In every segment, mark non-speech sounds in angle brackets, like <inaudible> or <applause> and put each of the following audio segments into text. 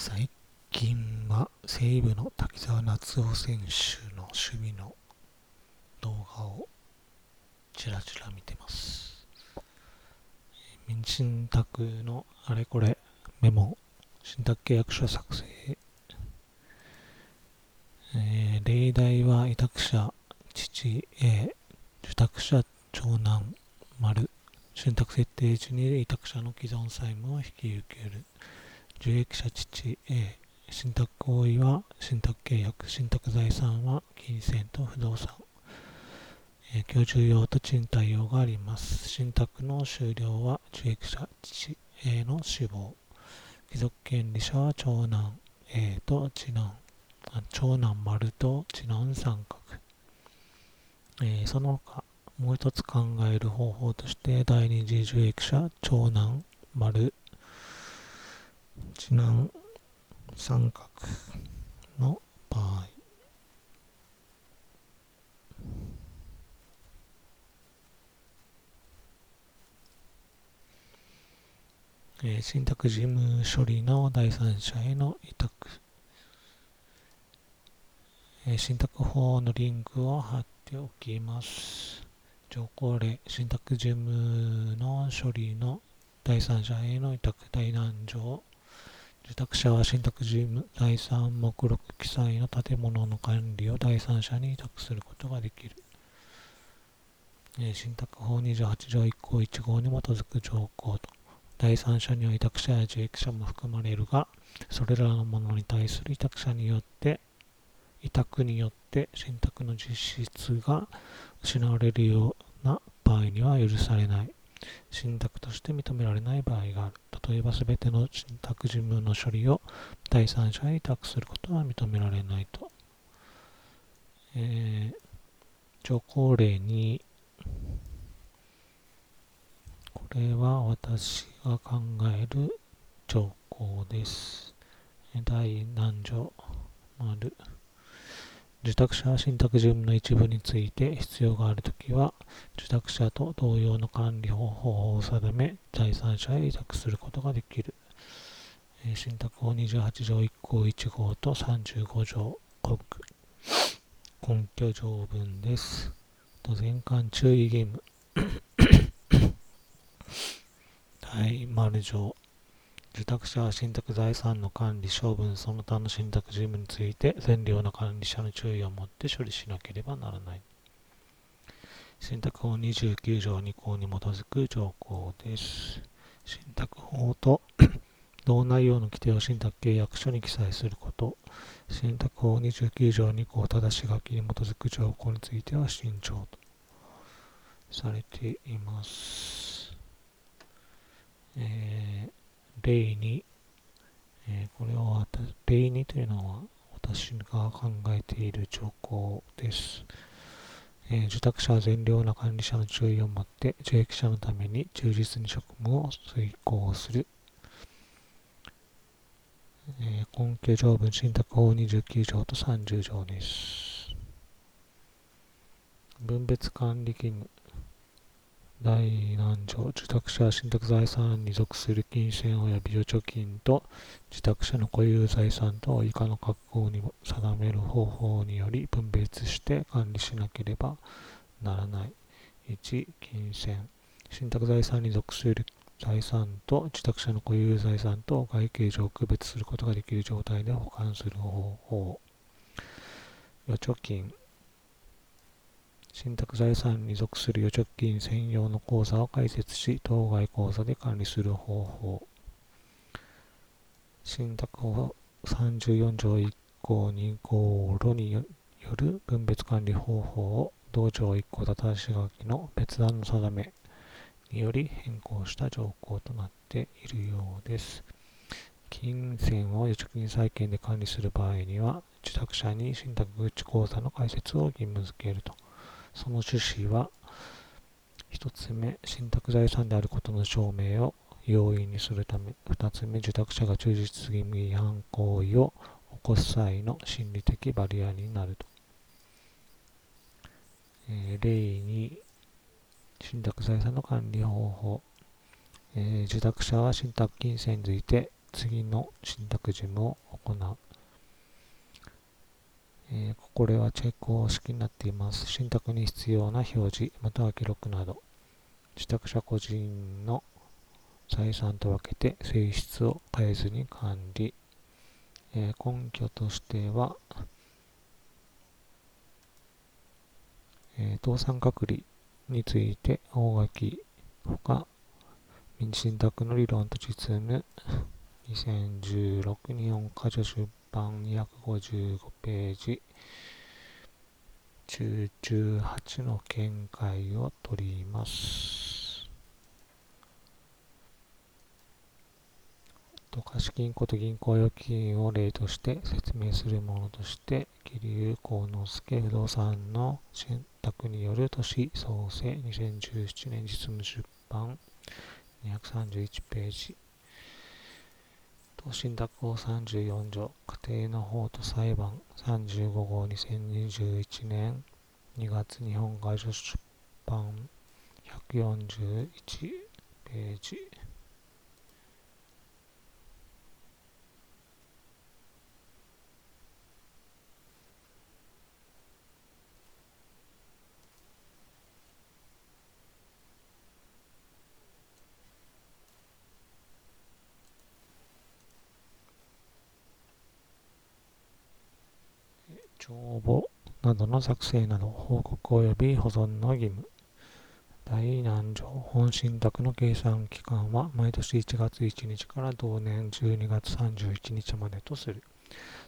最近は西武の滝沢夏夫選手の守備の動画をちらちら見てます。民信託のあれこれメモ、信託契約書作成、えー例題は委託者、父 A、受託者、長男、丸、信託設定時に委託者の既存債務を引き受ける。受益者父 A 信託行為は信託契約信託財産は金銭と不動産、え居住用と賃貸用があります。信託の終了は受益者父 A の死亡。貴族権利者は長男 A と次男。長男丸と次男三角、えーその他もう一つ考える方法として第二次受益者長男丸次男三角の場合。えー信託事務処理の第三者への委託、えー信託法のリンクを貼っておきます。条項例信託事務の処理の第三者への委託。大難条受託者は信託事務財産目録記載の建物の管理を第三者に委託することができる。え信託法28条1項1号に基づく条項と、第三者には委託者や受益者も含まれるが、それらのものに対する委託者によって、委託によって信託の実質が失われるような場合には許されない。信託として認められない場合がある。例えば、すべての信託事務の処理を第三者へ委託することは認められないと。えー、条項例に、これは私が考える条項です。第何条？丸受託者信託事務の一部について必要があるときは、受託者と同様の管理方法を定め、第三者へ委託することができる。信託法28条1項1号と35条根根拠条文です。と全館注意義務。<coughs> 第丸条。受託者は信託財産の管理、処分、その他の信託事務について、善良な管理者の注意を持って処理しなければならない。信託法29条2項に基づく条項です。信託法と <coughs> 同内容の規定を信託契約書に記載すること。信託法29条2項ただし書きに基づく条項については慎重とされています。えー例に、えーこれはわた例にというのは私が考えている条項です。えー受託者は善良な管理者の注意を持って受益者のために忠実に職務を遂行する。えー根拠条文信託法29条と30条です。分別管理義務第何条受託者は信託財産に属する金銭及び預貯金と受託者の固有財産と以下の格好に定める方法により分別して管理しなければならない。1、金銭。信託財産に属する財産と受託者の固有財産と外形上区別することができる状態で保管する方法。預貯金。信託財産に属する預貯金専用の口座を開設し、当該口座で管理する方法。信託法34条1項2項路による分別管理方法を同条1項たし書きの別段の定めにより変更した条項となっているようです。金銭を預貯金債券で管理する場合には、受託者に信託口口座の開設を義務付けると。その趣旨は、一つ目、信託財産であることの証明を容易にするため、二つ目、受託者が忠実義務違反行為を起こす際の心理的バリアになると。えー例に、信託財産の管理方法。えー受託者は信託金銭について次の信託事務を行う。えー、これはチェック方式になっています。信託に必要な表示、または記録など、受託者個人の財産と分けて性質を変えずに管理。えー、根拠としては、えー、倒産隔離について大垣ほか民事信託の理論と実務2016日本箇所出版版255ページ。中18の見解を取ります。貸金庫と銀行預金を例として説明するものとして、桐生幸之助不動産の信託による都市創生2017年実務出版。231ページ。等信託法34条家庭の法と裁判35号2021年2月日本外書出版141ページ帳簿などの作成など報告及び保存の義務。第何条本信託の計算期間は毎年1月1日から同年12月31日までとする。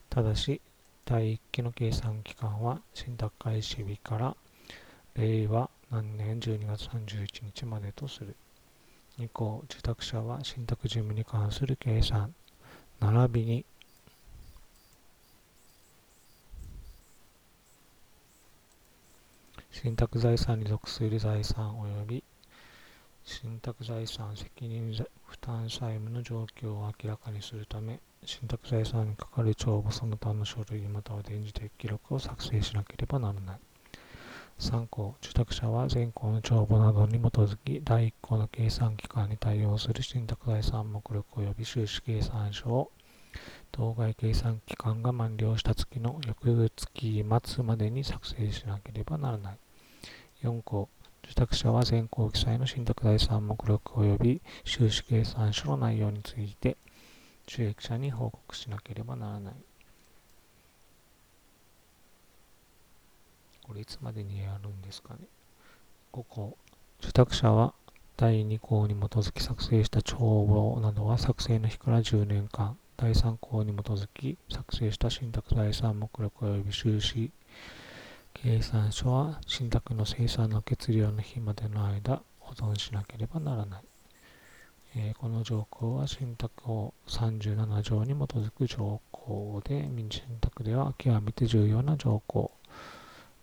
ただし第1期の計算期間は信託開始日から令和何年12月31日までとする。2項受託者は信託事務に関する計算。並びに信託財産に属する財産及び信託財産責任負担債務の状況を明らかにするため信託財産にかかる帳簿その他の書類または電磁的記録を作成しなければならない。3項受託者は前項の帳簿などに基づき第1項の計算期間に対応する信託財産目録及び収支計算書を当該計算期間が満了した月の翌月末までに作成しなければならない。4項、受託者は全項記載の信託財産目録及び収支計算書の内容について、収益者に報告しなければならない。これいつまでにやるんですかね。5項、受託者は第2項に基づき作成した帳簿などは作成の日から10年間、第3項に基づき作成した信託財産目録及び収支計算書は信託の生産の決量の日までの間保存しなければならない。えー、この条項は信託法37条に基づく条項で民事信託では極めて重要な条項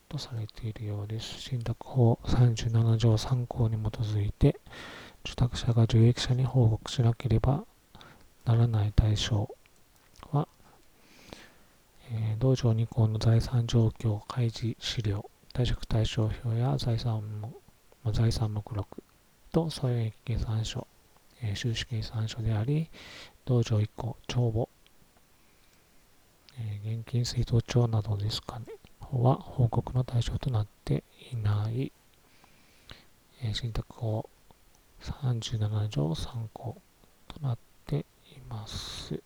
とされているようです。信託法37条3項に基づいて受託者が受益者に報告しなければならない対象え、道場2項の財産状況開示資料、貸借対照表や財産も財産目録と損益計算書、え、収支計算書であり、道場1項、帳簿、え、現金水筒帳などですかね、は報告の対象となっていない、えー、信託法37条3項となっています。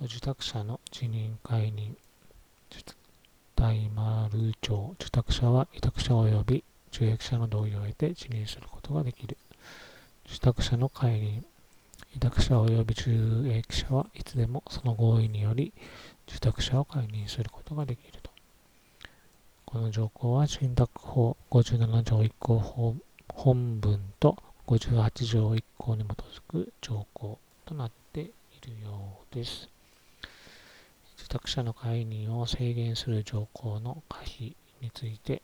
受託者の辞任解任大丸町受託者は委託者及び受益者の同意を得て辞任することができる受託者の解任委託者及び受益者はいつでもその合意により受託者を解任することができるとこの条項は信託法57条1項本文と58条1項に基づく条項となっているようです。受託者の解任を制限する条項の可否について、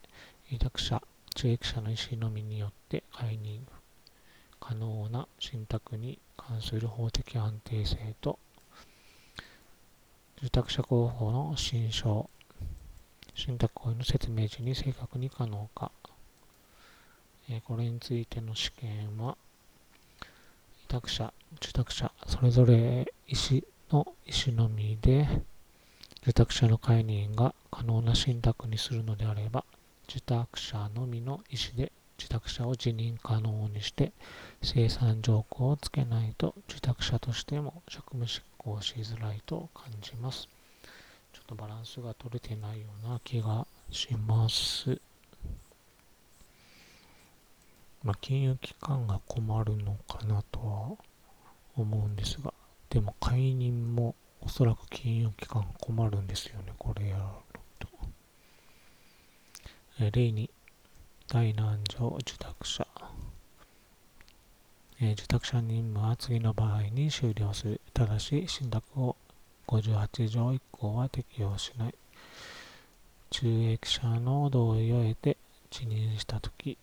委託者、受益者の意思のみによって解任可能な信託に関する法的安定性と、受託者候補の新書、信託行為の説明時に正確に可能か、えこれについての試験は、委託者、受託者、それぞれ意思の意思のみで、受託者の会人が可能な信託にするのであれば、受託者のみの意思で受託者を辞任可能にして生産条項をつけないと受託者としても職務執行しづらいと感じます。ちょっとバランスが取れてないような気がします。まあ、金融機関が困るのかなとは思うんですが、でも解任もおそらく金融機関困るんですよね、これやると。え例に、大難上受託者。え受託者任務は次の場合に終了する。ただし、信託を58条以降は適用しない。収益者の同意を得て辞任したとき、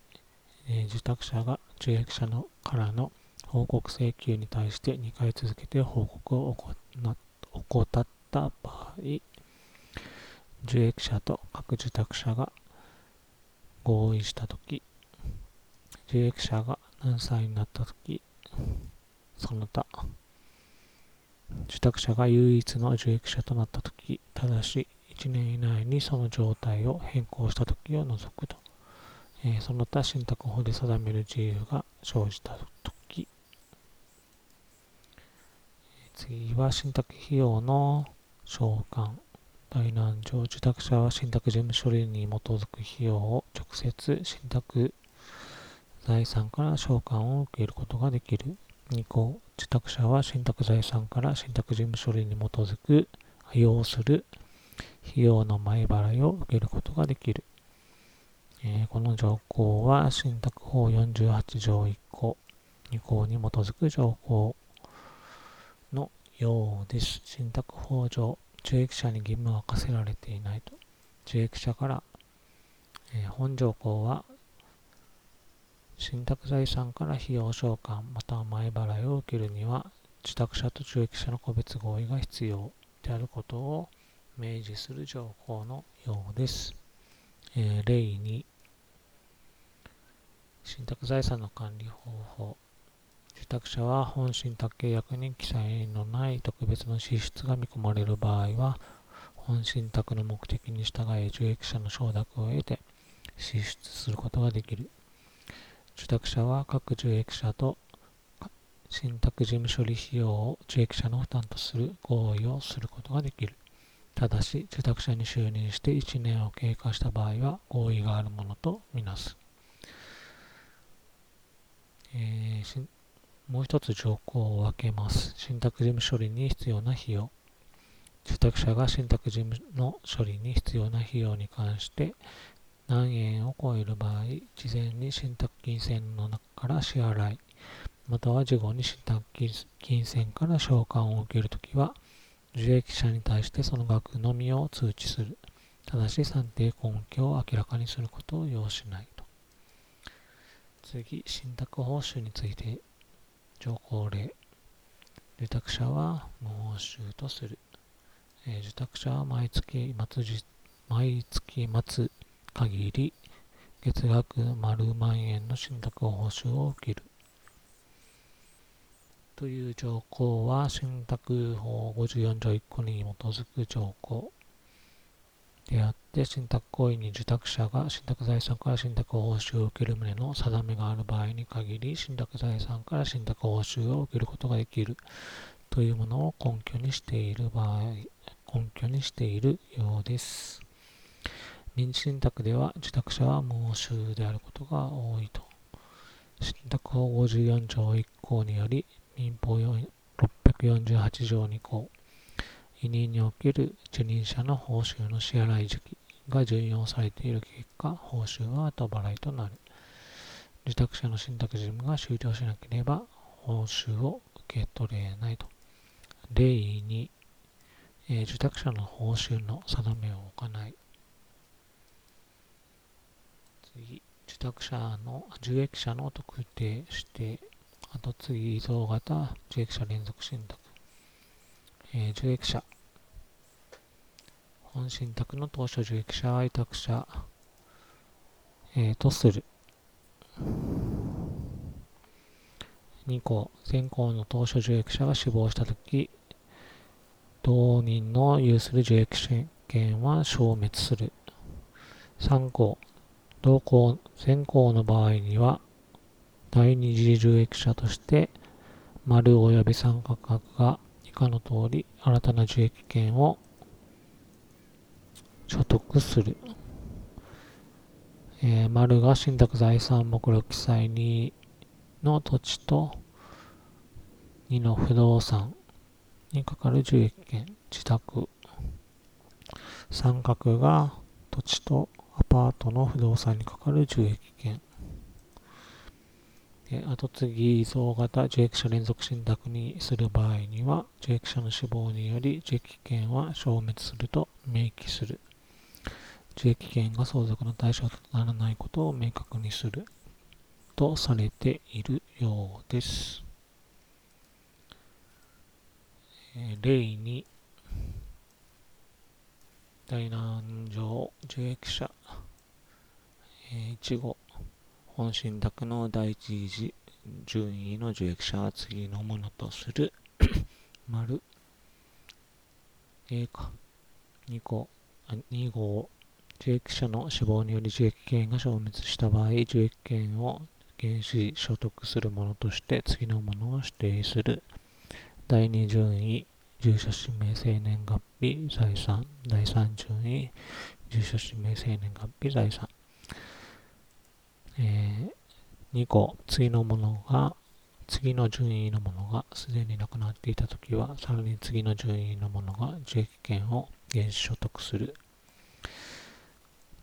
え、受託者が受益者のからの報告請求に対して2回続けて報告を行っ怠った場合、受益者と各受託者が合意したとき、受益者が何歳になったとき、その他、受託者が唯一の受益者となったとき、ただし1年以内にその状態を変更したときを除くと。えー、その他信託法で定める自由が生じたとき、次は信託費用の償還。大難上、受託者は信託事務処理に基づく費用を直接信託財産から償還を受けることができる。2項、受託者は信託財産から信託事務処理に基づく要する費用の前払いを受けることができる。えー、この条項は信託法48条1項、2項に基づく条項ようです。信託法上、受益者に義務は課せられていないと。受益者から、えー、本条項は、信託財産から費用償還または前払いを受けるには、受託者と受益者の個別合意が必要であることを明示する条項のようです。えー、例に、信託財産の管理方法。受託者は本信託契約に記載のない特別の支出が見込まれる場合は、本信託の目的に従い受益者の承諾を得て支出することができる。受託者は各受益者と信託事務処理費用を受益者の負担とする合意をすることができる。ただし、受託者に就任して1年を経過した場合は合意があるものとみなす。えー、もう一つ条項を分けます。信託事務処理に必要な費用。受託者が信託事務の処理に必要な費用に関して何円を超える場合、事前に信託金銭の中から支払い、または事後に信託金銭から償還を受けるときは、受益者に対してその額のみを通知する。ただし算定根拠を明らかにすることを要しないと。次、信託報酬について、条項例。受託者は納収とする。えー、受託者は毎月末毎月末限り月額丸万円の信託報酬を受ける。という条項は信託法54条1項に基づく条項であって、信託行為に受託者が信託財産から信託報酬を受ける旨の定めがある場合に限り、信託財産から信託報酬を受けることができるというものを根拠にしている場合、根拠にしているようです。民事信託では受託者は無収であることが多いと。信託法54条1項により、民法648条2項、委任における受任者の報酬の支払い時期が準用されている結果、報酬は後払いとなる。受託者の信託事務が終了しなければ、報酬を受け取れないと。例に、えー、受託者の報酬の定めを置かない。次、受託者の、受益者の特定指定。後継ぎ依存型受益者連続信託、えー、受益者本信託の当初受益者は委託者、えー、とする2項、前項の当初受益者が死亡したとき、同人の有する受益権は消滅する。3項、同項、前項の場合には、第二次受益者として、丸及び三角が以下の通り、新たな受益権を所得する。えー、丸が信託財産目録記載2の土地と2の不動産にかかる受益権、自宅。三角が土地とアパートの不動産にかかる受益権。後継ぎ依存型受益者連続信託にする場合には、受益者の死亡により受益権は消滅すると明記する。受益権が相続の対象とならないことを明確にするとされているようです。え例に、大南城受益者、え1号、本信託の第一次順位の受益者は次のものとする <clears throat> 丸 A か2個2号受益者の死亡により受益権が消滅した場合受益権を原資所得するものとして次のものを指定する。第2順位住所氏名生年月日財産。第3順位住所氏名生年月日財産。えー、2個次のものが次の順位のものがすでになくなっていたときは、さらに次の順位のものが受益権を原資所得する。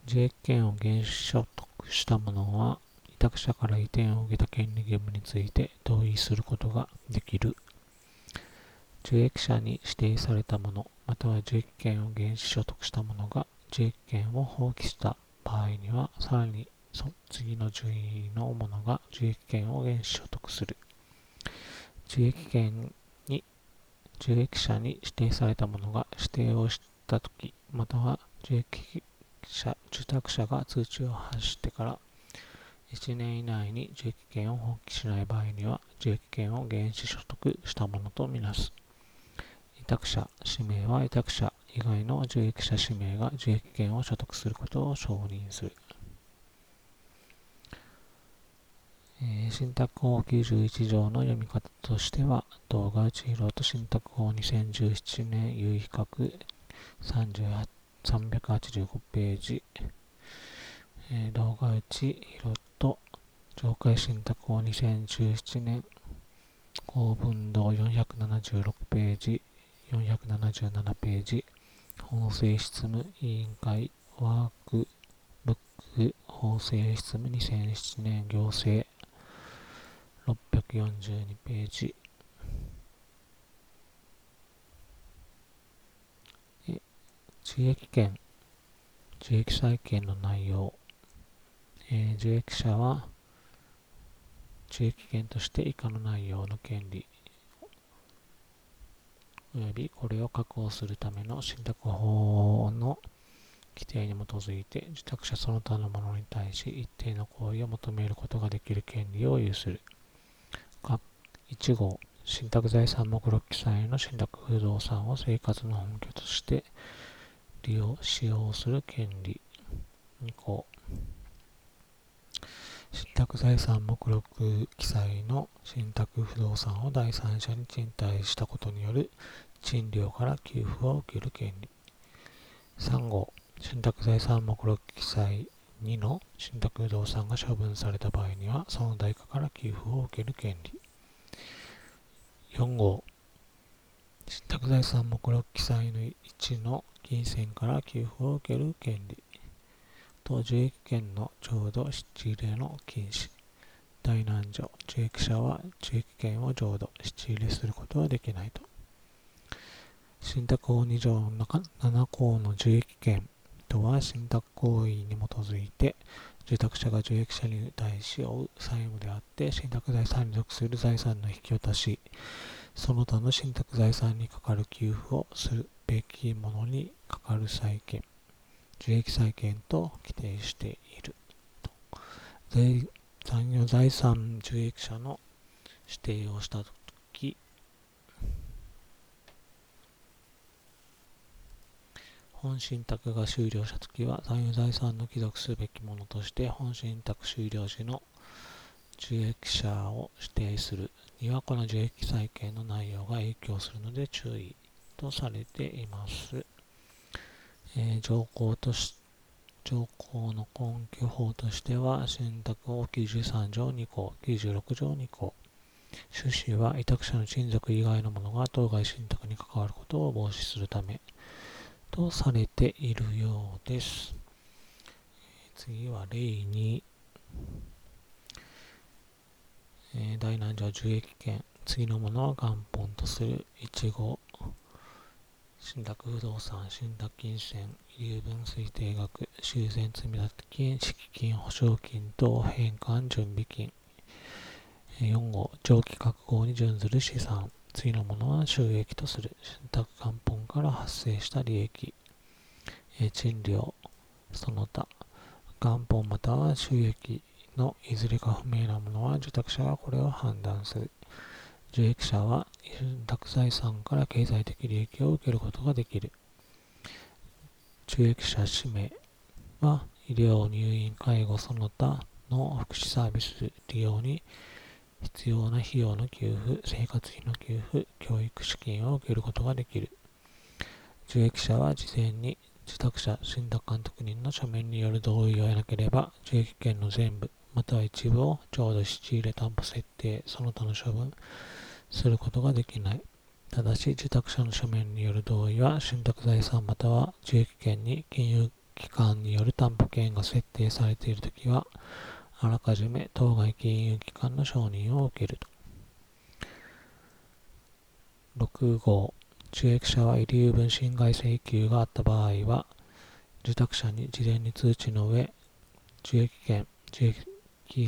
受益権を原資所得したものは、委託者から移転を受けた権利義務について同意することができる。受益者に指定されたもの、または受益権を原資所得したものが受益権を放棄した場合には、さらに次の順位のものが受益権を原資所得する。受益権に受益者に指定されたものが指定をしたとき、または受益者、受託者が通知を発してから1年以内に受益権を放棄しない場合には、受益権を原資所得したものとみなす。委託者、氏名は委託者以外の受益者氏名が受益権を所得することを承認する。信託法91条の読み方としては、動画内広と信託法2017年有比較385ページ、えー、動画内広と上海信託法2017年公文堂476ページ、477ページ、法制執務委員会ワークブック法制執務2007年行政。642ページ。受益権受益債権の内容、えー、受益者は受益権として以下の内容の権利およびこれを確保するための信託法の規定に基づいて受託者その他の者に対し一定の行為を求めることができる権利を有する。1号、信託財産目録記載の信託不動産を生活の本拠として利用、使用する権利。2項、信託財産目録記載の信託不動産を第三者に賃貸したことによる賃料から給付を受ける権利。3号、信託財産目録記載2の信託不動産が処分された場合には、その代価から給付を受ける権利。4号、信託財産目録記載の1の金銭から給付を受ける権利。と受益権の浄土質入の禁止。大難所受益者は受益権を浄土質入れすることはできないと。信託法2条の中7項の受益権とは信託行為に基づいて受託者が受益者に対し負う債務であって信託財産に属する財産の引き渡し。その他の信託財産にかかる給付をする。べきものにかかる債権、受益債権と規定していると。残余財産受益者の指定をしたとき、本信託が終了したときは、残余財産の帰属すべきものとして、本信託終了時の受益者を指定するには、この受益債権の内容が影響するので注意とされています。えー、条項とし条項の根拠法としては、信託法93条2項、96条2項、趣旨は委託者の親族以外の者が当該信託に関わることを防止するため、とされているようです。次は例に、えー、第何条受益権、次のものは元本とする1号、信託不動産、信託金銭、遺留分推定額、修繕積立金、敷金、保証金等返還準備金。4号、長期確保に準ずる資産。次のものは収益とする。信託元本から発生した利益。賃料、その他。元本または収益のいずれか不明なものは受託者がこれを判断する。受益者は信託財産から経済的利益を受けることができる。受益者氏名は医療、入院、介護、その他の福祉サービス利用に必要な費用の給付、生活費の給付、教育資金を受けることができる。受益者は事前に受託者、信託監督人の書面による同意を得なければ、受益権の全部、または一部を浄土質入れ担保設定、その他の処分することができない。ただし、受託者の書面による同意は、信託財産または受益権に金融機関による担保権が設定されているときは、あらかじめ当該金融機関の承認を受けると。6号、受益者は遺留分侵害請求があった場合は、受託者に事前に通知の上、受益権、受益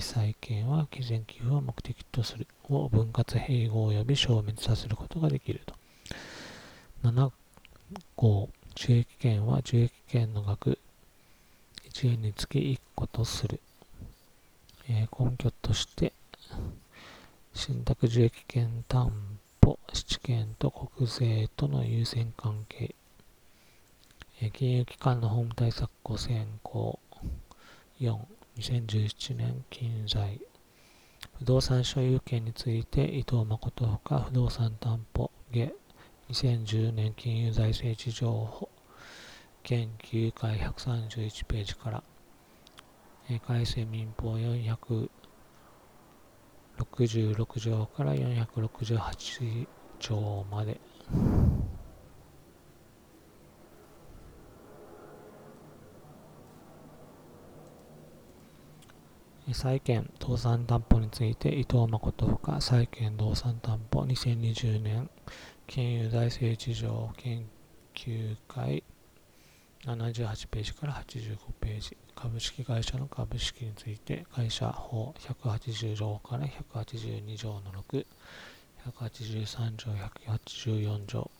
債権は基前寄付を目的とするを分割併合及び消滅させることができると。7号、受益権は受益権の額1円につき1個とする。えー、根拠として、信託受益権担保、七権と国税との優先関係、えー、金融機関の法務対策5選考、4、2017年金財、不動産所有権について伊藤誠ほか不動産担保下2010年金融財政事情研究会131ページから改正民法466条から468条まで。債権動産担保について伊藤誠ほか債権動産担保。2020年金融財政事情研究会78ページから85ページ。株式会社の株式について会社法180条から182条の6、183条、184条、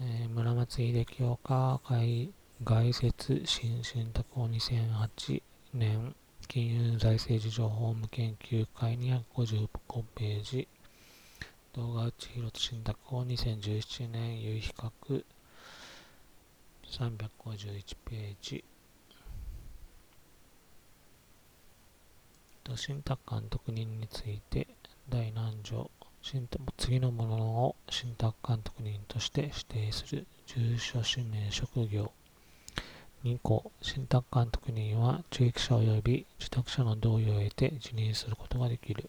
えー、村松秀清か外外説新信託法2008年金融財政事情法務研究会255ページ。動画内広信託法2017年有比較351ページ。信託監督人について第何条。次のものを信託監督人として指定する。住所氏名職業。2項信託監督人は受益者及び受託者の同意を得て辞任することができる。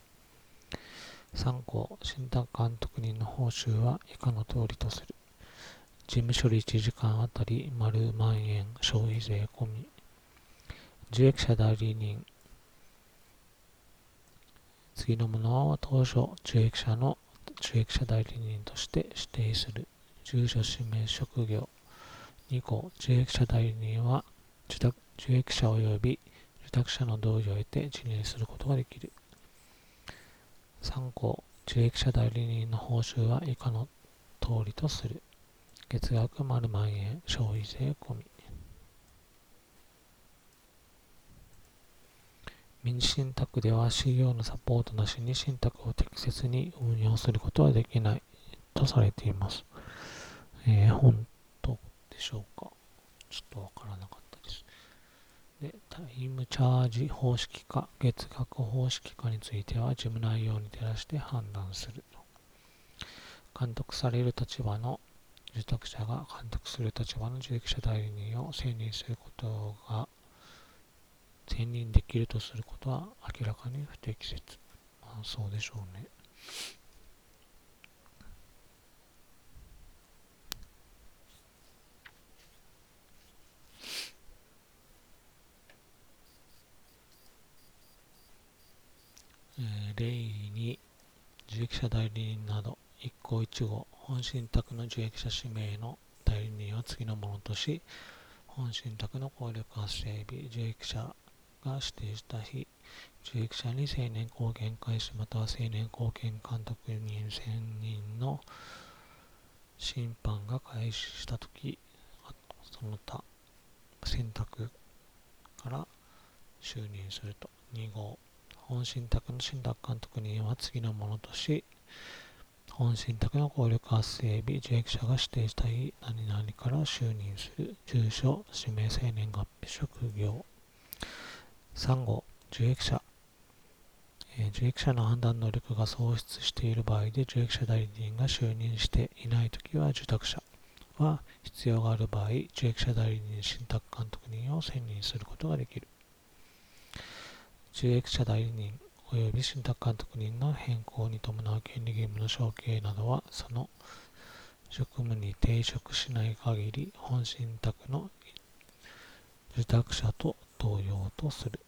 3項信託監督人の報酬は以下の通りとする。事務処理1時間あたり丸万円消費税込み。受益者代理人。次のものは当初受益者の受益者代理人として指定する。住所氏名職業。2項受益者代理人は受託受益者及び受託者の同意を得て辞任することができる。3項受益者代理人の報酬は以下の通りとする。月額丸万円消費税込み。民事信託では CEO のサポートなしに信託を適切に運用することはできないとされています。えー、本しょうかちょっとわからなかったです。で、タイムチャージ方式か月額方式かについては事務内容に照らして判断する。監督される立場の受託者が監督する立場の受益者代理人を選任することが選任できるとすることは明らかに不適切。まあ、そうでしょうね。えー、例に受益者代理人など一項一号本信託の受益者指名の代理人は次のものとし本信託の効力発生日受益者が指定した日、受益者に青年貢献開始または青年貢献監督人選任の審判が開始したとき、その他選択から就任すると。2号、本信託の信託監督人は次のものとし、本信託の効力発生日、受益者が指定した日、何々から就任する、住所、氏名、生年月日、職業、3号、受益者、え、受益者の判断能力が喪失している場合で受益者代理人が就任していないときは受託者は必要がある場合、受益者代理人信託監督人を選任することができる。受益者代理人及び信託監督人の変更に伴う権利義務の承継などはその職務に抵触しない限り本信託の受託者と同様とする。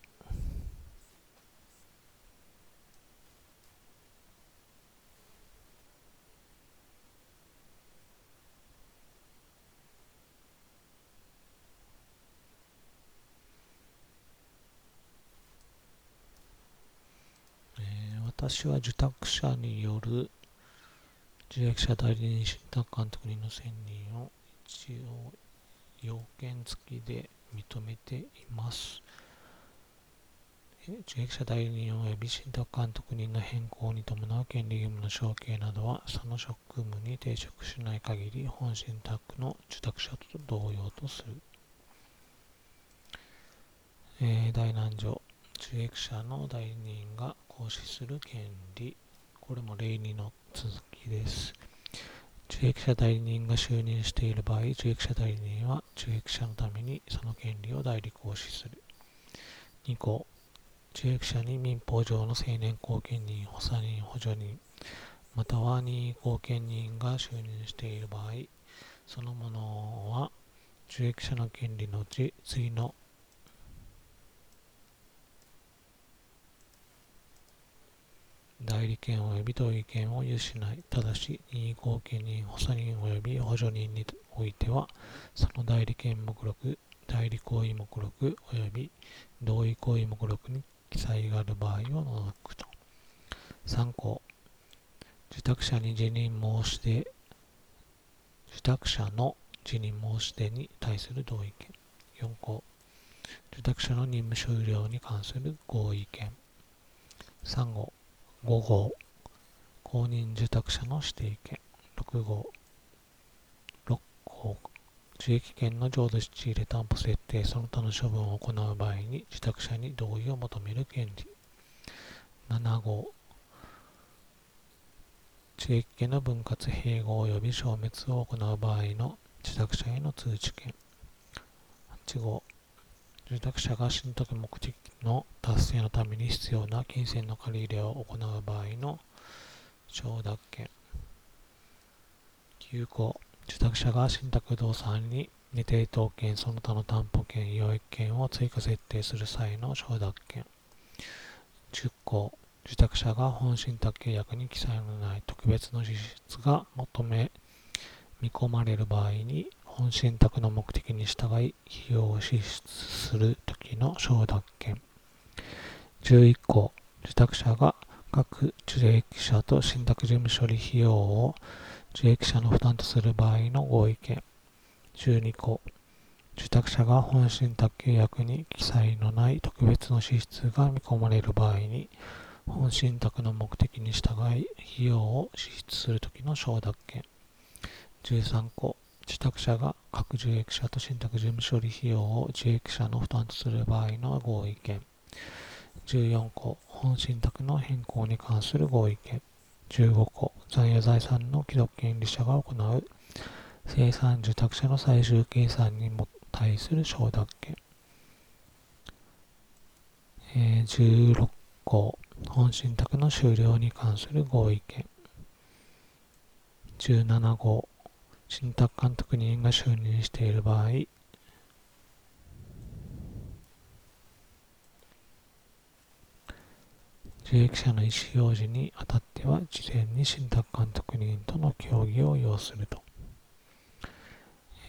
私は受託者による受益者代理人信託監督人の選任を一応要件付きで認めています。受益者代理人及び信託監督人の変更に伴う権利義務の承継などは、その職務に抵触しない限り、本信託の受託者と同様とする。えー、大難条。受益者の代理人が行使する権利。これも例2の続きです。受益者代理人が就任している場合、受益者代理人は受益者のためにその権利を代理行使する。2項、受益者に民法上の青年後見人、補佐人、補助人、または任意後見人が就任している場合、そのものは受益者の権利のうち次の代理権及び同意権を有しない。ただし、任意後見人、補佐人及び補助人においては、その代理権目録、代理行為目録及び同意行為目録に記載がある場合を除くと。3項、受託者に辞任申し出、受託者の辞任申し出に対する同意権。4項、受託者の任務終了に関する合意権。3号、5号、公認受託者の指定権。6号、6号、受益権の浄土仕入れ担保設定、その他の処分を行う場合に受託者に同意を求める権利。7号、受益権の分割併合及び消滅を行う場合の受託者への通知権。8号、受託者が信託目的の達成のために必要な金銭の借り入れを行う場合の承諾権。9項、受託者が信託不動産に二定当権その他の担保権、養育権を追加設定する際の承諾権。10項、受託者が本信託契約に記載のない特別の事実が求め、見込まれる場合に本信託の目的に従い費用を支出するときの承諾権。11項、受託者が各受益者と信託事務処理費用を受益者の負担とする場合の合意権。12項、受託者が本信託契約に記載のない特別の支出が見込まれる場合に、本信託の目的に従い、費用を支出するときの承諾権。13項、受託者が各受益者と信託事務処理費用を受益者の負担とする場合の合意権。14項、本信託の変更に関する合意権。15項、残余財産の既読権利者が行う生産受託者の最終計算にも対する承諾権。えー、16項、本信託の終了に関する合意権。17号、信託監督人が就任している場合、受益者の意思表示にあたっては、事前に信託監督人との協議を要すると。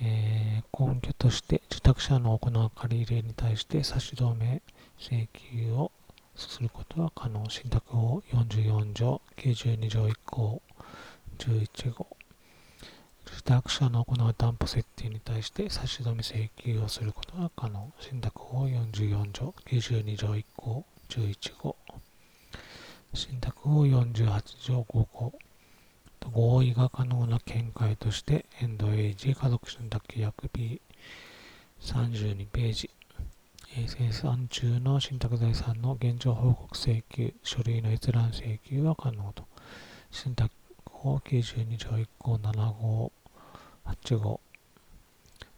えー、根拠として受託者の行う借り入れに対して差し止め請求をすることは可能。信託法44条、92条1項、11号。受託者の行う担保設定に対して差し止め請求をすることは可能。信託法44条、92条1項、11号。信託法48条5項。合意が可能な見解として、エンドエイジ家族信託契約 B32 ページ。生産中の信託財産の現状報告請求、書類の閲覧請求は可能と。信託法92条1項7号8号。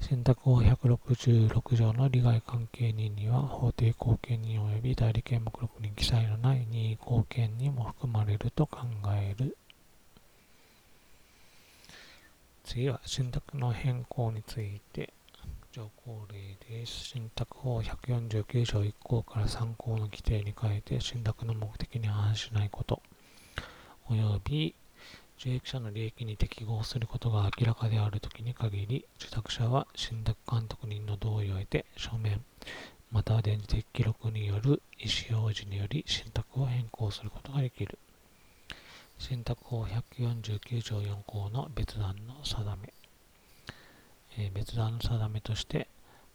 信託法166条の利害関係人には法定後見人及び代理権目録に記載のない任意後見人も含まれると考える。次は信託の変更について条項例です。信託法149条1項から3項の規定に変えて信託の目的に反しないこと、および受益者の利益に適合することが明らかであるときに限り、受託者は信託監督人の同意を得て書面、または電磁的記録による意思表示により信託を変更することができる。信託法149条4項の別段の定め、えー、別段の定めとして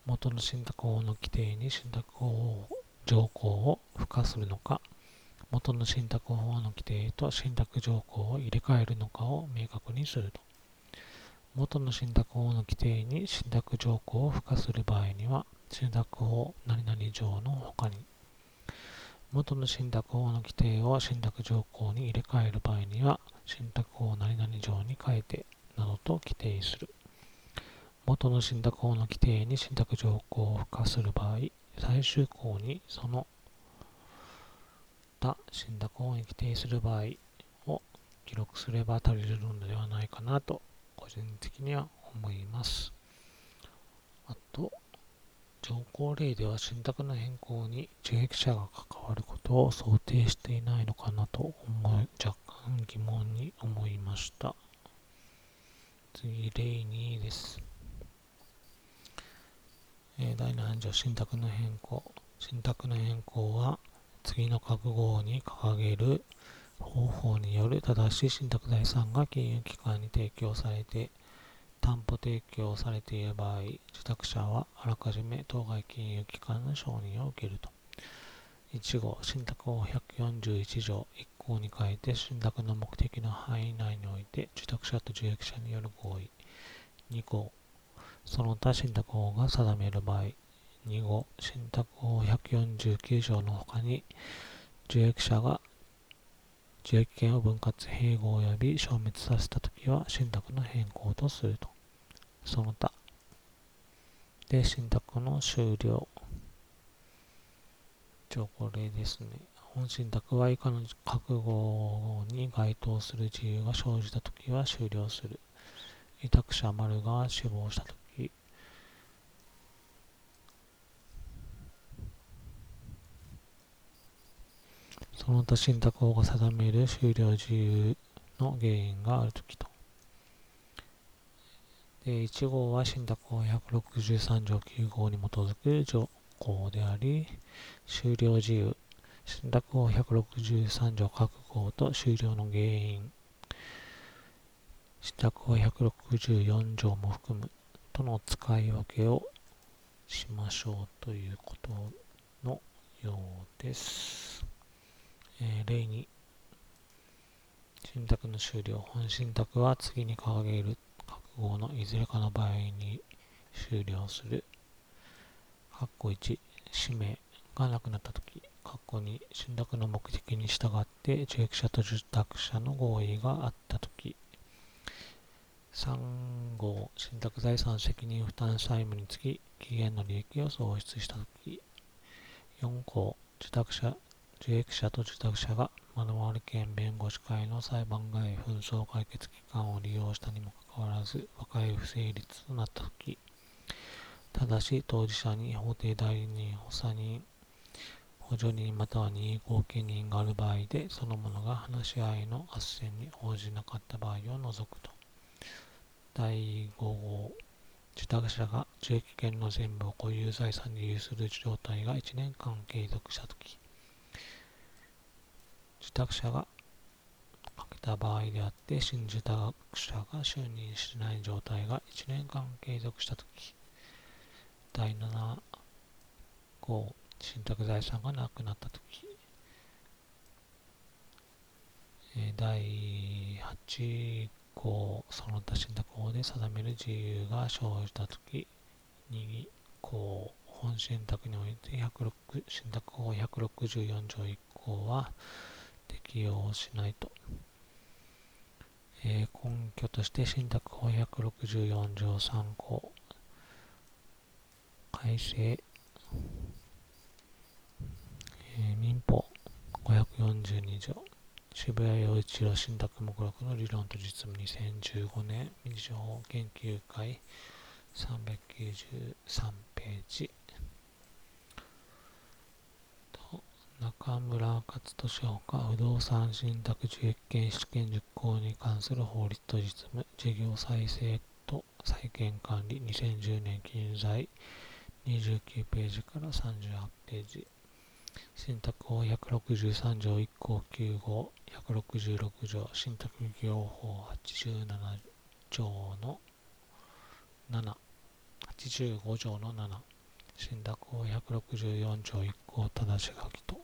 元の信託法の規定に信託法条項を付加するのか元の信託法の規定と信託条項を入れ替えるのかを明確にすると元の信託法の規定に信託条項を付加する場合には信託法何々条の他に元の信託法の規定を信託条項に入れ替える場合には、信託法何々条に変えて、などと規定する。元の信託法の規定に信託条項を付加する場合、最終項にその他信託法に規定する場合を記録すれば足りるのではないかなと、個人的には思います。あと、条項例では信託の変更に受益者が関わることを想定していないのかなと思い、若干疑問に思いました。次、例2です。えー、第7条、信託の変更。信託の変更は、次の覚悟に掲げる方法による正しい信託財産が金融機関に提供されて、担保提供されている場合、受託者はあらかじめ当該金融機関の承認を受けると。1号、信託法141条1項に変えて、信託の目的の範囲内において、受託者と受益者による合意。2項、その他信託法が定める場合。2号、信託法149条の他に、受益者が受益権を分割併合及び消滅させたときは信託の変更とすると。その他。で、信託の終了。条項例ですね。本信託は以下の覚悟に該当する自由が生じたときは終了する。委託者丸が死亡したとき、その他信託法が定める終了自由の原因があるときと。で、1号は信託法163条9号に基づく条項であり、終了自由、信託法163条各号と終了の原因、信託法164条も含むとの使い分けをしましょうということのようです。えー、例に、信託の終了。本信託は次に掲げる覚悟のいずれかの場合に終了する。括弧1、使命がなくなったとき、括弧2、信託の目的に従って受益者と受託者の合意があったとき、3号、信託財産責任負担債務につき、期限の利益を創出したとき、4項、受託者、受益者と受託者が丸々県弁護士会の裁判外紛争解決機関を利用したにもかかわらず和解不成立となったとき、ただし当事者に法定代理人、補佐人、補助人または任意後見人がある場合で、その者が話し合いの斡旋に応じなかった場合を除くと。第5号、受託者が受益権の全部を固有財産に有する状態が1年間継続したとき、受託者が欠けた場合であって、新受託者が就任しない状態が1年間継続したとき、第7号、信託財産がなくなったとき、第8項、その他信託法で定める自由が生じたとき、2項、本信託において106信託法164条1項は適用しないと。えー、根拠として信託法164条3項、改正、えー、民法。542条、渋谷陽一郎信託目録の理論と実務。2015年。民事法研究会。393ページ。中村勝利ほか不動産信託受益権試験実行に関する法律と実務事業再生と再建管理2010年記載29ページから38ページ。信託法163条1項9号166条信託業法87条の7 85条の7信託法164条1項正し書きと。